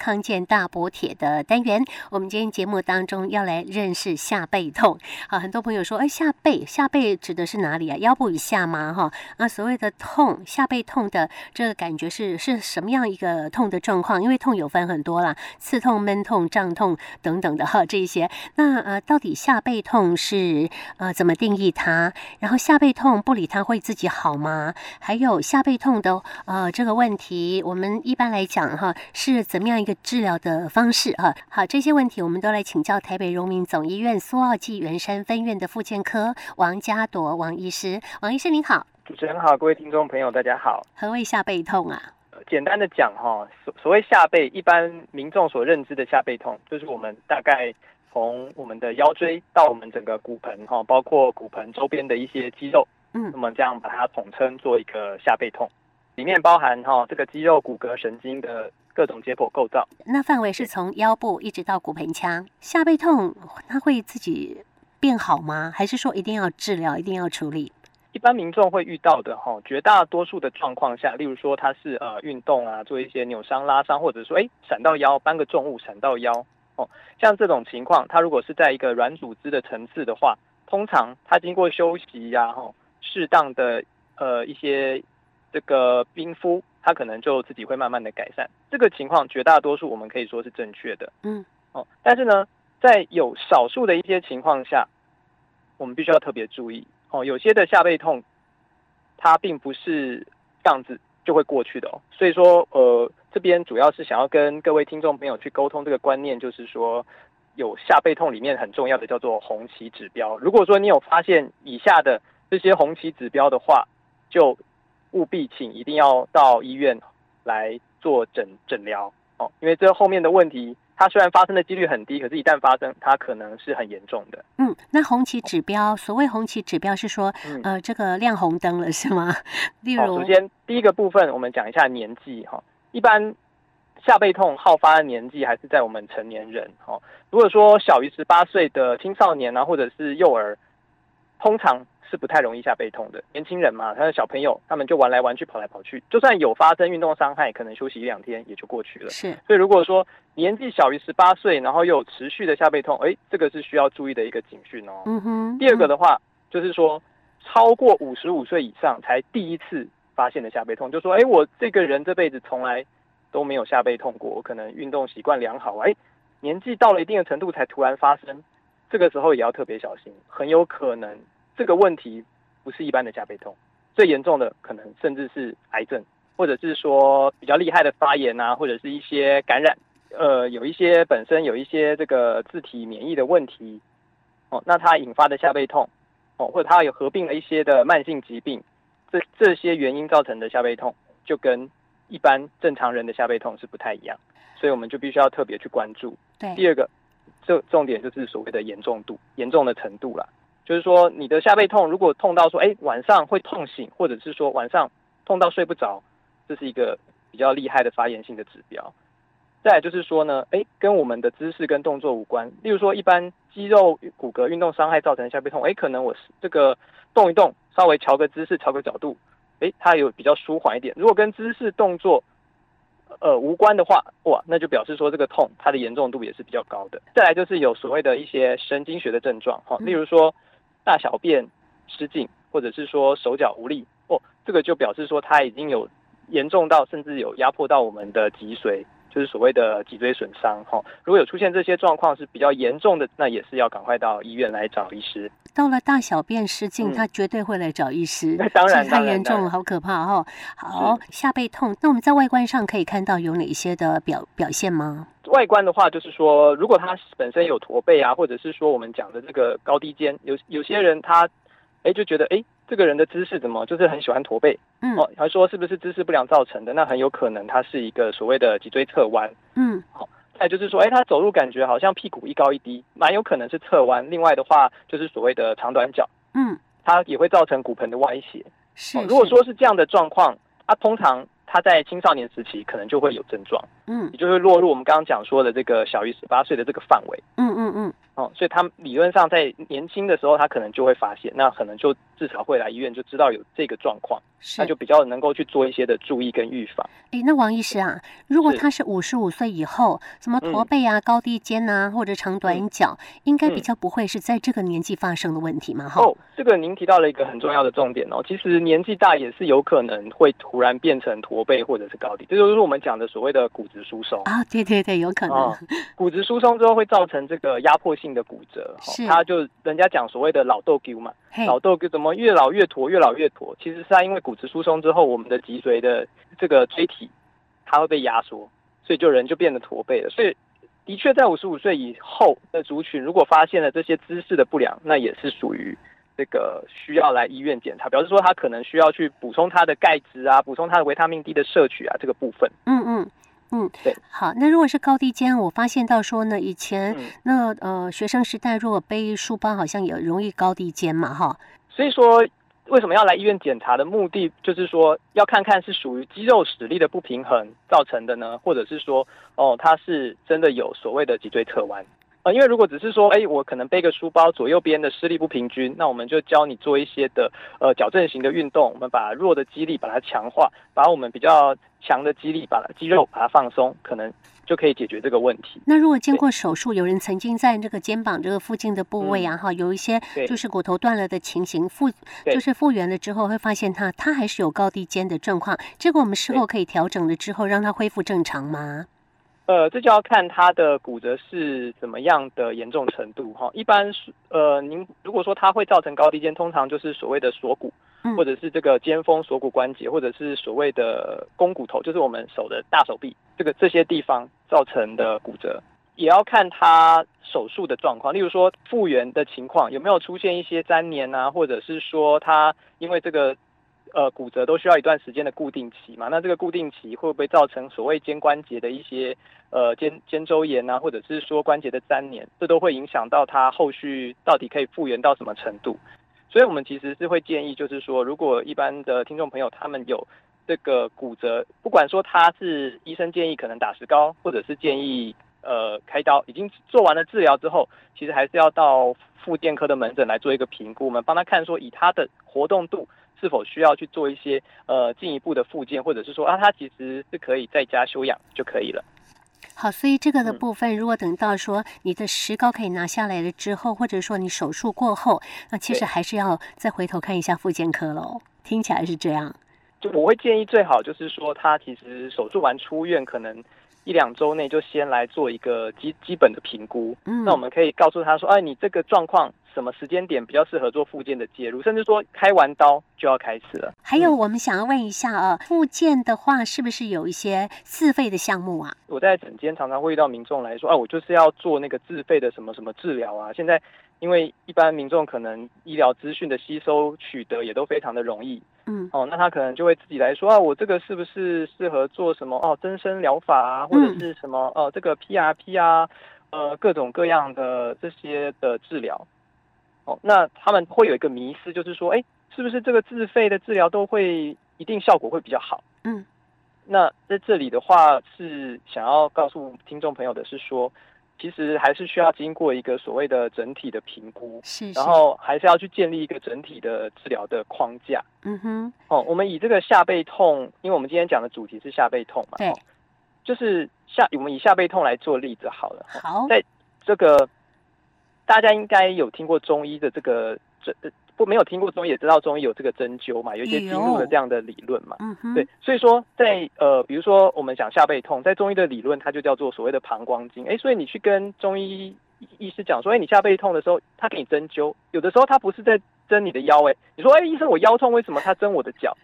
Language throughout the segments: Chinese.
康健大补铁的单元。我们今天节目当中要来认识下背痛啊，很多朋友说，哎，下背下背指的是哪里啊？腰部以下吗？哈啊，所谓的痛，下背痛的这个感觉是是什么样一个痛的状况？因为痛有分很多啦，刺痛、闷痛、胀痛等等的哈，这些。那呃，到底下背痛是呃怎么定义它？然后下背痛不理它会自己好吗？还有下背痛的呃这个问题，我们一般来讲哈是怎么样一个治疗的方式啊？好，这些问题我们都来请教台北荣民总医院苏澳暨圆山分院的复健科王家铎王医师。王医师您好，主持人好，各位听众朋友大家好。何谓下背痛啊？简单的讲哈，所所谓下背，一般民众所认知的下背痛，就是我们大概从我们的腰椎到我们整个骨盆哈，包括骨盆周边的一些肌肉，嗯，那么这样把它统称做一个下背痛，里面包含哈这个肌肉、骨骼、神经的各种解剖构造。那范围是从腰部一直到骨盆腔，下背痛它会自己变好吗？还是说一定要治疗，一定要处理？一般民众会遇到的哈，绝大多数的状况下，例如说他是呃运动啊，做一些扭伤、拉伤，或者说哎闪到腰，搬个重物闪到腰哦，像这种情况，他如果是在一个软组织的层次的话，通常他经过休息呀，哈，适当的呃一些这个冰敷，它可能就自己会慢慢的改善。这个情况绝大多数我们可以说是正确的，嗯哦，但是呢，在有少数的一些情况下，我们必须要特别注意。哦，有些的下背痛，它并不是这样子就会过去的哦。所以说，呃，这边主要是想要跟各位听众朋友去沟通这个观念，就是说，有下背痛里面很重要的叫做红旗指标。如果说你有发现以下的这些红旗指标的话，就务必请一定要到医院来做诊诊疗哦，因为这后面的问题。它虽然发生的几率很低，可是，一旦发生，它可能是很严重的。嗯，那红旗指标，所谓红旗指标是说，嗯、呃，这个亮红灯了，是吗？例如，首先第一个部分，我们讲一下年纪哈。一般下背痛好发的年纪还是在我们成年人哦。如果说小于十八岁的青少年啊，或者是幼儿，通常。是不太容易下背痛的，年轻人嘛，他的小朋友，他们就玩来玩去，跑来跑去，就算有发生运动伤害，可能休息一两天也就过去了。是，所以如果说年纪小于十八岁，然后又有持续的下背痛，哎，这个是需要注意的一个警讯哦。嗯哼。第二个的话，就是说超过五十五岁以上才第一次发现的下背痛，就说，哎，我这个人这辈子从来都没有下背痛过，我可能运动习惯良好，哎，年纪到了一定的程度才突然发生，这个时候也要特别小心，很有可能。这个问题不是一般的下背痛，最严重的可能甚至是癌症，或者是说比较厉害的发炎啊，或者是一些感染，呃，有一些本身有一些这个自体免疫的问题，哦，那它引发的下背痛，哦，或者它有合并了一些的慢性疾病，这这些原因造成的下背痛，就跟一般正常人的下背痛是不太一样，所以我们就必须要特别去关注。对，第二个，这重点就是所谓的严重度、严重的程度啦。就是说，你的下背痛如果痛到说，哎，晚上会痛醒，或者是说晚上痛到睡不着，这是一个比较厉害的发炎性的指标。再就是说呢，哎，跟我们的姿势跟动作无关。例如说，一般肌肉骨骼运动伤害造成的下背痛，哎，可能我这个动一动，稍微调个姿势，调个角度，哎，它有比较舒缓一点。如果跟姿势动作呃无关的话，哇，那就表示说这个痛它的严重度也是比较高的。再来就是有所谓的一些神经学的症状，哈，例如说。大小便失禁，或者是说手脚无力哦，这个就表示说它已经有严重到甚至有压迫到我们的脊髓，就是所谓的脊椎损伤哈。如果有出现这些状况是比较严重的，那也是要赶快到医院来找医师。到了大小便失禁，嗯、他绝对会来找医师。那当然，太严重了，好可怕哈。好，下背痛，那我们在外观上可以看到有哪一些的表表现吗？外观的话，就是说，如果他本身有驼背啊，或者是说我们讲的这个高低肩，有有些人他，哎，就觉得哎，这个人的姿势怎么就是很喜欢驼背，嗯，哦，还说是不是姿势不良造成的？那很有可能他是一个所谓的脊椎侧弯，嗯，好，再就是说，哎，他走路感觉好像屁股一高一低，蛮有可能是侧弯。另外的话，就是所谓的长短脚，嗯，它也会造成骨盆的歪斜。是，是，如果说是这样的状况，啊，通常。他在青少年时期可能就会有症状，嗯，也就会落入我们刚刚讲说的这个小于十八岁的这个范围。嗯嗯嗯。哦，所以他理论上在年轻的时候，他可能就会发现，那可能就至少会来医院就知道有这个状况，那就比较能够去做一些的注意跟预防。哎，那王医师啊，如果他是五十五岁以后，什么驼背啊、嗯、高低肩啊，或者长短脚，嗯、应该比较不会是在这个年纪发生的问题嘛？哈、嗯。哦，这个您提到了一个很重要的重点哦，其实年纪大也是有可能会突然变成驼背或者是高低，这就是我们讲的所谓的骨质疏松啊。对对对，有可能。哦、骨质疏松之后会造成这个压迫性的骨折。是，他就人家讲所谓的老豆鸠嘛，老豆鸠怎么越老越驼，越老越驼？其实是他因为骨质疏松之后，我们的脊髓的这个椎体它会被压缩，所以就人就变得驼背了。所以的确在五十五岁以后的族群，如果发现了这些姿势的不良，那也是属于这个需要来医院检查，表示说他可能需要去补充他的钙质啊，补充他的维他命 D 的摄取啊，这个部分。嗯嗯。嗯，对，好，那如果是高低肩，我发现到说呢，以前、嗯、那呃学生时代如果背书包，好像也容易高低肩嘛，哈。所以说，为什么要来医院检查的目的，就是说要看看是属于肌肉实力的不平衡造成的呢，或者是说，哦，他是真的有所谓的脊椎侧弯。呃，因为如果只是说，哎，我可能背个书包，左右边的施力不平均，那我们就教你做一些的呃矫正型的运动，我们把弱的肌力把它强化，把我们比较强的肌力把肌肉把它放松，可能就可以解决这个问题。那如果经过手术，有人曾经在这个肩膀这个附近的部位啊，哈、嗯，有一些就是骨头断了的情形，复就是复原了之后，会发现它它还是有高低肩的状况，这个我们事后可以调整了之后，让它恢复正常吗？呃，这就要看他的骨折是怎么样的严重程度哈。一般是呃，您如果说它会造成高低肩，通常就是所谓的锁骨，或者是这个肩峰锁骨关节，或者是所谓的肱骨头，就是我们手的大手臂这个这些地方造成的骨折，也要看他手术的状况。例如说复原的情况有没有出现一些粘连啊，或者是说他因为这个。呃，骨折都需要一段时间的固定期嘛？那这个固定期会不会造成所谓肩关节的一些呃肩肩周炎啊，或者是说关节的粘连？这都会影响到它后续到底可以复原到什么程度？所以我们其实是会建议，就是说，如果一般的听众朋友他们有这个骨折，不管说他是医生建议可能打石膏，或者是建议呃开刀，已经做完了治疗之后，其实还是要到复健科的门诊来做一个评估，我们帮他看说以他的活动度。是否需要去做一些呃进一步的复健，或者是说啊，他其实是可以在家休养就可以了。好，所以这个的部分，如果等到说你的石膏可以拿下来了之后，或者说你手术过后，那其实还是要再回头看一下复健科喽。听起来是这样。就我会建议最好就是说，他其实手术完出院，可能一两周内就先来做一个基基本的评估。嗯，那我们可以告诉他说，哎，你这个状况。什么时间点比较适合做复健的介入，甚至说开完刀就要开始了。还有，我们想要问一下啊，复健的话是不是有一些自费的项目啊？我在诊间常常会遇到民众来说，啊，我就是要做那个自费的什么什么治疗啊。现在因为一般民众可能医疗资讯的吸收取得也都非常的容易，嗯，哦，那他可能就会自己来说啊，我这个是不是适合做什么哦，增生疗法啊，或者是什么哦，呃，这个 PRP 啊，呃，各种各样的这些的治疗。哦，那他们会有一个迷思，就是说，哎，是不是这个自费的治疗都会一定效果会比较好？嗯，那在这里的话，是想要告诉听众朋友的是说，其实还是需要经过一个所谓的整体的评估，是，是，然后还是要去建立一个整体的治疗的框架。嗯哼，哦，我们以这个下背痛，因为我们今天讲的主题是下背痛嘛，对，就是下我们以下背痛来做例子好了。好，在这个。大家应该有听过中医的这个针，不没有听过中医也知道中医有这个针灸嘛，有一些经络的这样的理论嘛。嗯对，所以说在呃，比如说我们讲下背痛，在中医的理论它就叫做所谓的膀胱经。哎，所以你去跟中医医师讲说，哎，你下背痛的时候，他给你针灸，有的时候他不是在针你的腰，哎，你说，哎，医生我腰痛，为什么他针我的脚，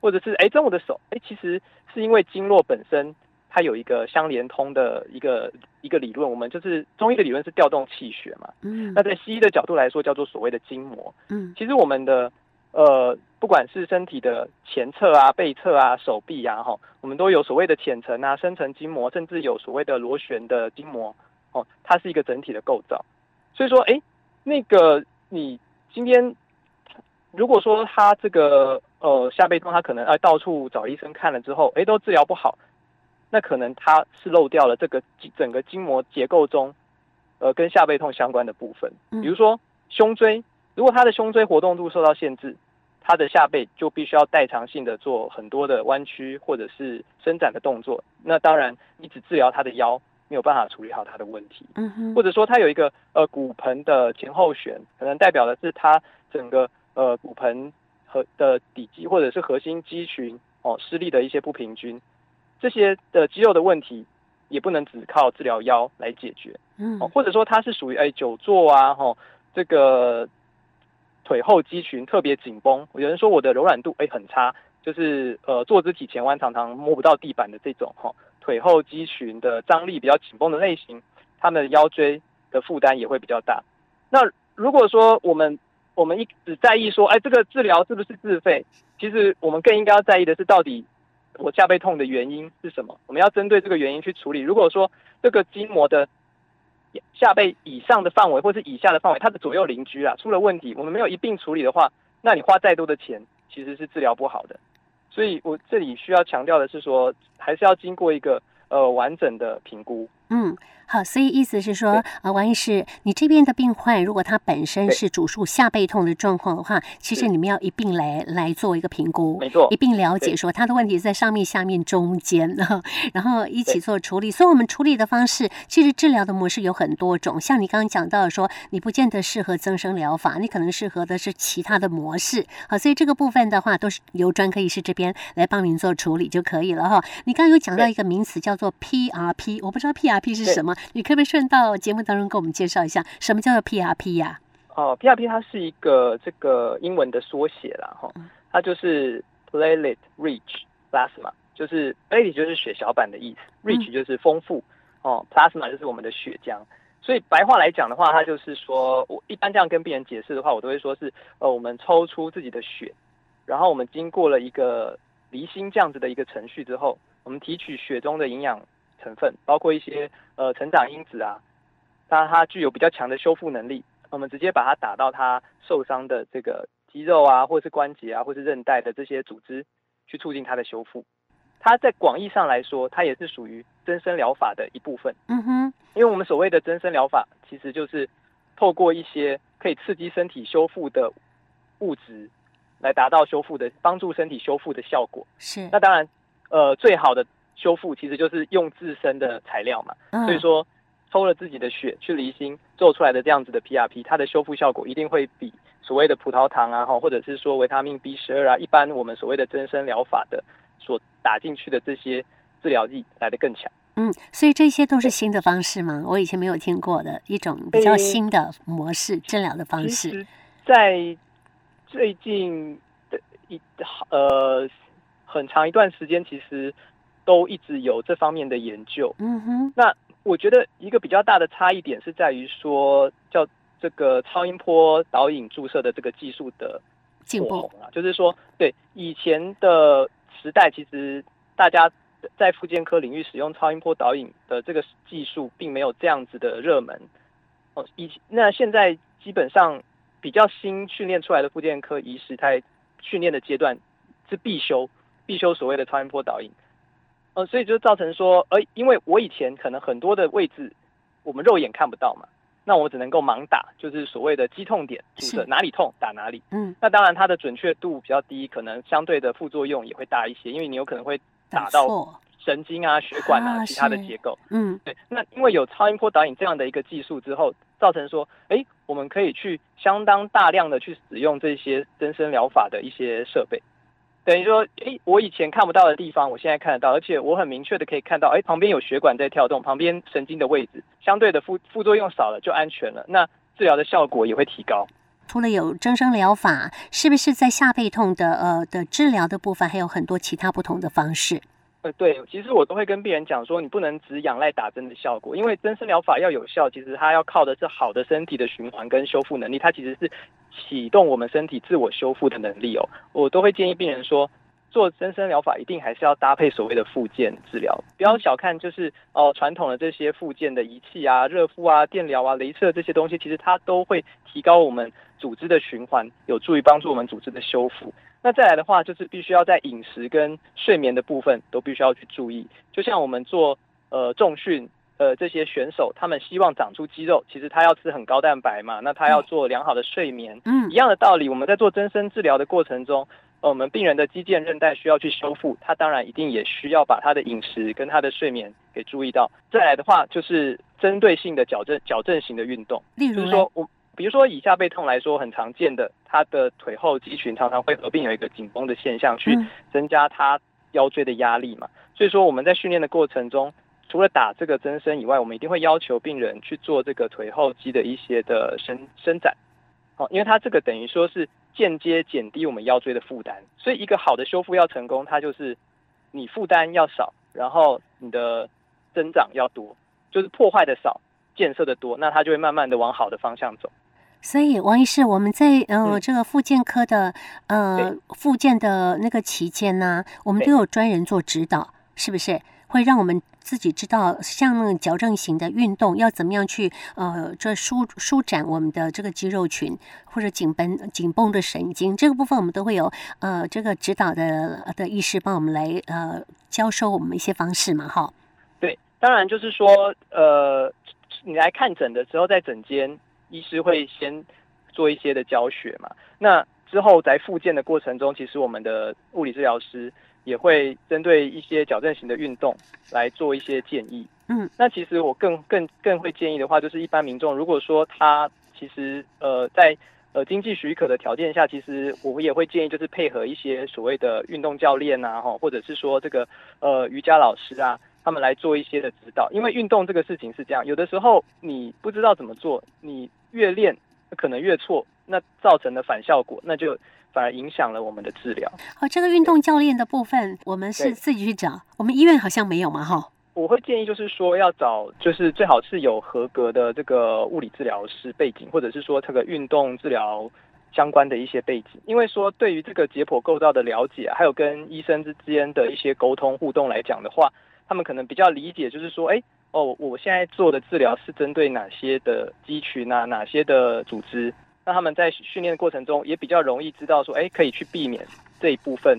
或者是哎针我的手？哎，其实是因为经络本身。它有一个相连通的一个一个理论，我们就是中医的理论是调动气血嘛。嗯。那在西医的角度来说，叫做所谓的筋膜。嗯。其实我们的呃，不管是身体的前侧啊、背侧啊、手臂啊，哈，我们都有所谓的浅层啊、深层筋膜，甚至有所谓的螺旋的筋膜。哦，它是一个整体的构造。所以说，哎，那个你今天如果说他这个呃下背痛，他可能哎到处找医生看了之后，哎都治疗不好。那可能它是漏掉了这个整个筋膜结构中，呃，跟下背痛相关的部分。比如说胸椎，如果他的胸椎活动度受到限制，他的下背就必须要代偿性的做很多的弯曲或者是伸展的动作。那当然，你只治疗他的腰，没有办法处理好他的问题。嗯哼，或者说他有一个呃骨盆的前后旋，可能代表的是他整个呃骨盆和的底肌或者是核心肌群哦施力的一些不平均。这些的肌肉的问题也不能只靠治疗腰来解决，嗯，或者说它是属于哎久坐啊，哈，这个腿后肌群特别紧绷，有人说我的柔软度哎很差，就是呃坐姿体前弯常常摸不到地板的这种哈，腿后肌群的张力比较紧绷的类型，他们的腰椎的负担也会比较大。那如果说我们我们一直在意说哎这个治疗是不是自费，其实我们更应该要在意的是到底。我下背痛的原因是什么？我们要针对这个原因去处理。如果说这个筋膜的下背以上的范围或是以下的范围，它的左右邻居啊出了问题，我们没有一并处理的话，那你花再多的钱其实是治疗不好的。所以我这里需要强调的是说，还是要经过一个呃完整的评估。嗯。好，所以意思是说，呃，王医师，你这边的病患如果他本身是主诉下背痛的状况的话，其实你们要一并来来做一个评估，没错，一并了解说他的问题是在上面、下面、中间，然后一起做处理。所以，我们处理的方式，其实治疗的模式有很多种。像你刚刚讲到说，你不见得适合增生疗法，你可能适合的是其他的模式。好，所以这个部分的话，都是由专科医师这边来帮您做处理就可以了哈。你刚刚有讲到一个名词叫做 PRP，我不知道 PRP 是什么。你可不可以顺道节目当中跟我们介绍一下什么叫做 PRP 呀？哦，PRP 它是一个这个英文的缩写啦，哈，它就是 Platelet Rich Plasma，就是 Platelet 就是血小板的意思，Rich 就是丰富，哦，Plasma 就是我们的血浆。所以白话来讲的话，它就是说我一般这样跟病人解释的话，我都会说是呃，我们抽出自己的血，然后我们经过了一个离心这样子的一个程序之后，我们提取血中的营养。成分包括一些呃成长因子啊，它它具有比较强的修复能力。我们直接把它打到它受伤的这个肌肉啊，或是关节啊，或是韧带的这些组织，去促进它的修复。它在广义上来说，它也是属于增生疗法的一部分。嗯哼，因为我们所谓的增生疗法，其实就是透过一些可以刺激身体修复的物质，来达到修复的帮助身体修复的效果。是。那当然，呃，最好的。修复其实就是用自身的材料嘛，所以说抽了自己的血去离心做出来的这样子的 PRP，它的修复效果一定会比所谓的葡萄糖啊，或者是说维他命 B 十二啊，一般我们所谓的增生疗法的所打进去的这些治疗剂来的更强。嗯，所以这些都是新的方式吗？我以前没有听过的一种比较新的模式治疗的方式。在最近的一呃很长一段时间，其实。都一直有这方面的研究，嗯哼。那我觉得一个比较大的差异点是在于说，叫这个超音波导引注射的这个技术的进步啊，就是说，对以前的时代，其实大家在复健科领域使用超音波导引的这个技术，并没有这样子的热门哦。以那现在基本上比较新训练出来的复健科医师，在训练的阶段是必修，必修所谓的超音波导引。呃，所以就造成说，呃，因为我以前可能很多的位置我们肉眼看不到嘛，那我只能够盲打，就是所谓的肌痛点，就是哪里痛打哪里。嗯，那当然它的准确度比较低，可能相对的副作用也会大一些，因为你有可能会打到神经啊、血管啊、其他的结构。嗯，对。那因为有超音波导引这样的一个技术之后，造成说，哎，我们可以去相当大量的去使用这些增生疗法的一些设备。等于说，哎，我以前看不到的地方，我现在看得到，而且我很明确的可以看到，哎，旁边有血管在跳动，旁边神经的位置，相对的副副作用少了，就安全了，那治疗的效果也会提高。除了有增生疗法，是不是在下背痛的呃的治疗的部分，还有很多其他不同的方式？呃，对，其实我都会跟病人讲说，你不能只仰赖打针的效果，因为增生疗法要有效，其实它要靠的是好的身体的循环跟修复能力，它其实是启动我们身体自我修复的能力哦。我都会建议病人说，做增生疗法，一定还是要搭配所谓的复健治疗。不要小看，就是哦传统的这些复健的仪器啊、热敷啊、电疗啊、雷射这些东西，其实它都会提高我们组织的循环，有助于帮助我们组织的修复。那再来的话，就是必须要在饮食跟睡眠的部分都必须要去注意。就像我们做呃重训。呃，这些选手他们希望长出肌肉，其实他要吃很高蛋白嘛，那他要做良好的睡眠，嗯，一样的道理，我们在做增生治疗的过程中，呃，我们病人的肌腱韧带需要去修复，他当然一定也需要把他的饮食跟他的睡眠给注意到。再来的话，就是针对性的矫正矫正型的运动，例如就是说我比如说以下背痛来说，很常见的，他的腿后肌群常常会合并有一个紧绷的现象，去增加他腰椎的压力嘛，所以说我们在训练的过程中。除了打这个增生以外，我们一定会要求病人去做这个腿后肌的一些的伸伸展，哦，因为它这个等于说是间接减低我们腰椎的负担，所以一个好的修复要成功，它就是你负担要少，然后你的增长要多，就是破坏的少，建设的多，那它就会慢慢的往好的方向走。所以王医师，我们在呃这个复健科的呃复健的那个期间呢，我们都有专人做指导，是不是？会让我们自己知道，像那种矫正型的运动要怎么样去呃，这舒舒展我们的这个肌肉群，或者紧绷紧绷的神经，这个部分我们都会有呃这个指导的的医师帮我们来呃教授我们一些方式嘛，哈。对，当然就是说呃，你来看诊的时候，在诊间医师会先做一些的教学嘛，那之后在复健的过程中，其实我们的物理治疗师。也会针对一些矫正型的运动来做一些建议。嗯，那其实我更更更会建议的话，就是一般民众如果说他其实呃在呃经济许可的条件下，其实我也会建议就是配合一些所谓的运动教练啊，哈，或者是说这个呃瑜伽老师啊，他们来做一些的指导。因为运动这个事情是这样，有的时候你不知道怎么做，你越练可能越错，那造成的反效果，那就。反而影响了我们的治疗。哦，这个运动教练的部分，我们是自己去找。我们医院好像没有嘛，哈。我会建议就是说要找，就是最好是有合格的这个物理治疗师背景，或者是说这个运动治疗相关的一些背景。因为说对于这个解剖构造的了解，还有跟医生之间的一些沟通互动来讲的话，他们可能比较理解，就是说，哎，哦，我现在做的治疗是针对哪些的肌群啊，哪些的组织。那他们在训练的过程中也比较容易知道说，哎，可以去避免这一部分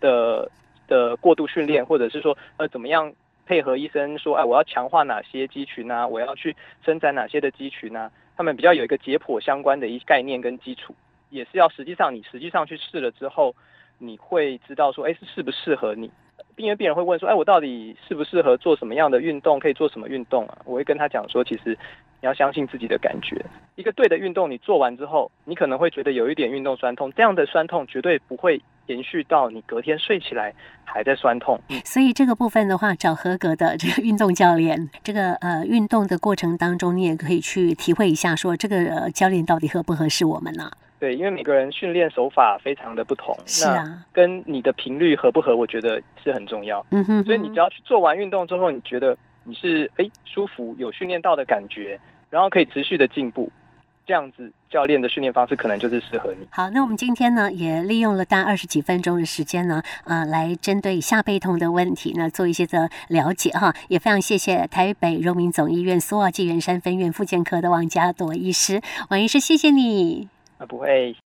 的的过度训练，或者是说，呃，怎么样配合医生说，哎，我要强化哪些肌群啊，我要去伸展哪些的肌群啊，他们比较有一个解剖相关的一概念跟基础，也是要实际上你实际上去试了之后，你会知道说，哎，是适不适合你。因为病人会问说，哎，我到底适不适合做什么样的运动？可以做什么运动啊？我会跟他讲说，其实。你要相信自己的感觉，一个对的运动，你做完之后，你可能会觉得有一点运动酸痛，这样的酸痛绝对不会延续到你隔天睡起来还在酸痛。所以这个部分的话，找合格的这个运动教练，这个呃运动的过程当中，你也可以去体会一下，说这个教练到底合不合适我们呢？对，因为每个人训练手法非常的不同，是啊，跟你的频率合不合，我觉得是很重要。嗯哼，所以你只要去做完运动之后，你觉得你是哎舒服，有训练到的感觉。然后可以持续的进步，这样子教练的训练方式可能就是适合你。好，那我们今天呢也利用了大概二十几分钟的时间呢，呃，来针对下背痛的问题呢做一些的了解哈。也非常谢谢台北荣民总医院苏澳际圆山分院复健科的王家朵医师，王医师谢谢你。啊，不会。